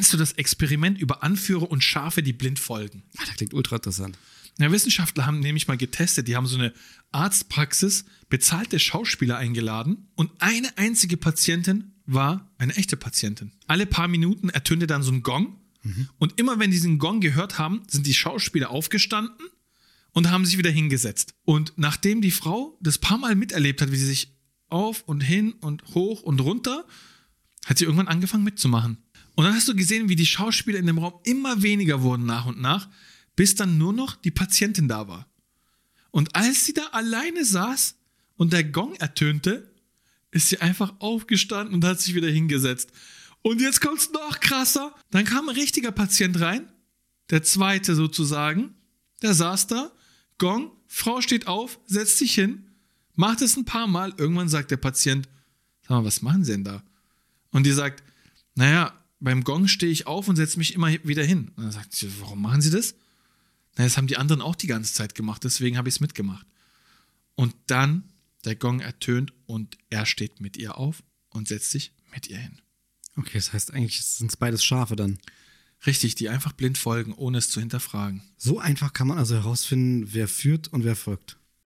Kennst du das Experiment über Anführer und Schafe, die blind folgen? Ah, das klingt ultra interessant. Ja, Wissenschaftler haben nämlich mal getestet, die haben so eine Arztpraxis, bezahlte Schauspieler eingeladen und eine einzige Patientin war eine echte Patientin. Alle paar Minuten ertönte dann so ein Gong und immer wenn die diesen Gong gehört haben, sind die Schauspieler aufgestanden und haben sich wieder hingesetzt. Und nachdem die Frau das paar Mal miterlebt hat, wie sie sich auf und hin und hoch und runter, hat sie irgendwann angefangen mitzumachen. Und dann hast du gesehen, wie die Schauspieler in dem Raum immer weniger wurden nach und nach, bis dann nur noch die Patientin da war. Und als sie da alleine saß und der Gong ertönte, ist sie einfach aufgestanden und hat sich wieder hingesetzt. Und jetzt kommt's noch krasser. Dann kam ein richtiger Patient rein, der zweite sozusagen, der saß da, Gong, Frau steht auf, setzt sich hin, macht es ein paar Mal, irgendwann sagt der Patient, sag mal, was machen Sie denn da? Und die sagt, naja, beim Gong stehe ich auf und setze mich immer wieder hin. Und dann sagt sie, warum machen Sie das? Na, das haben die anderen auch die ganze Zeit gemacht, deswegen habe ich es mitgemacht. Und dann der Gong ertönt und er steht mit ihr auf und setzt sich mit ihr hin. Okay, das heißt eigentlich sind es beides Schafe dann. Richtig, die einfach blind folgen, ohne es zu hinterfragen. So einfach kann man also herausfinden, wer führt und wer folgt.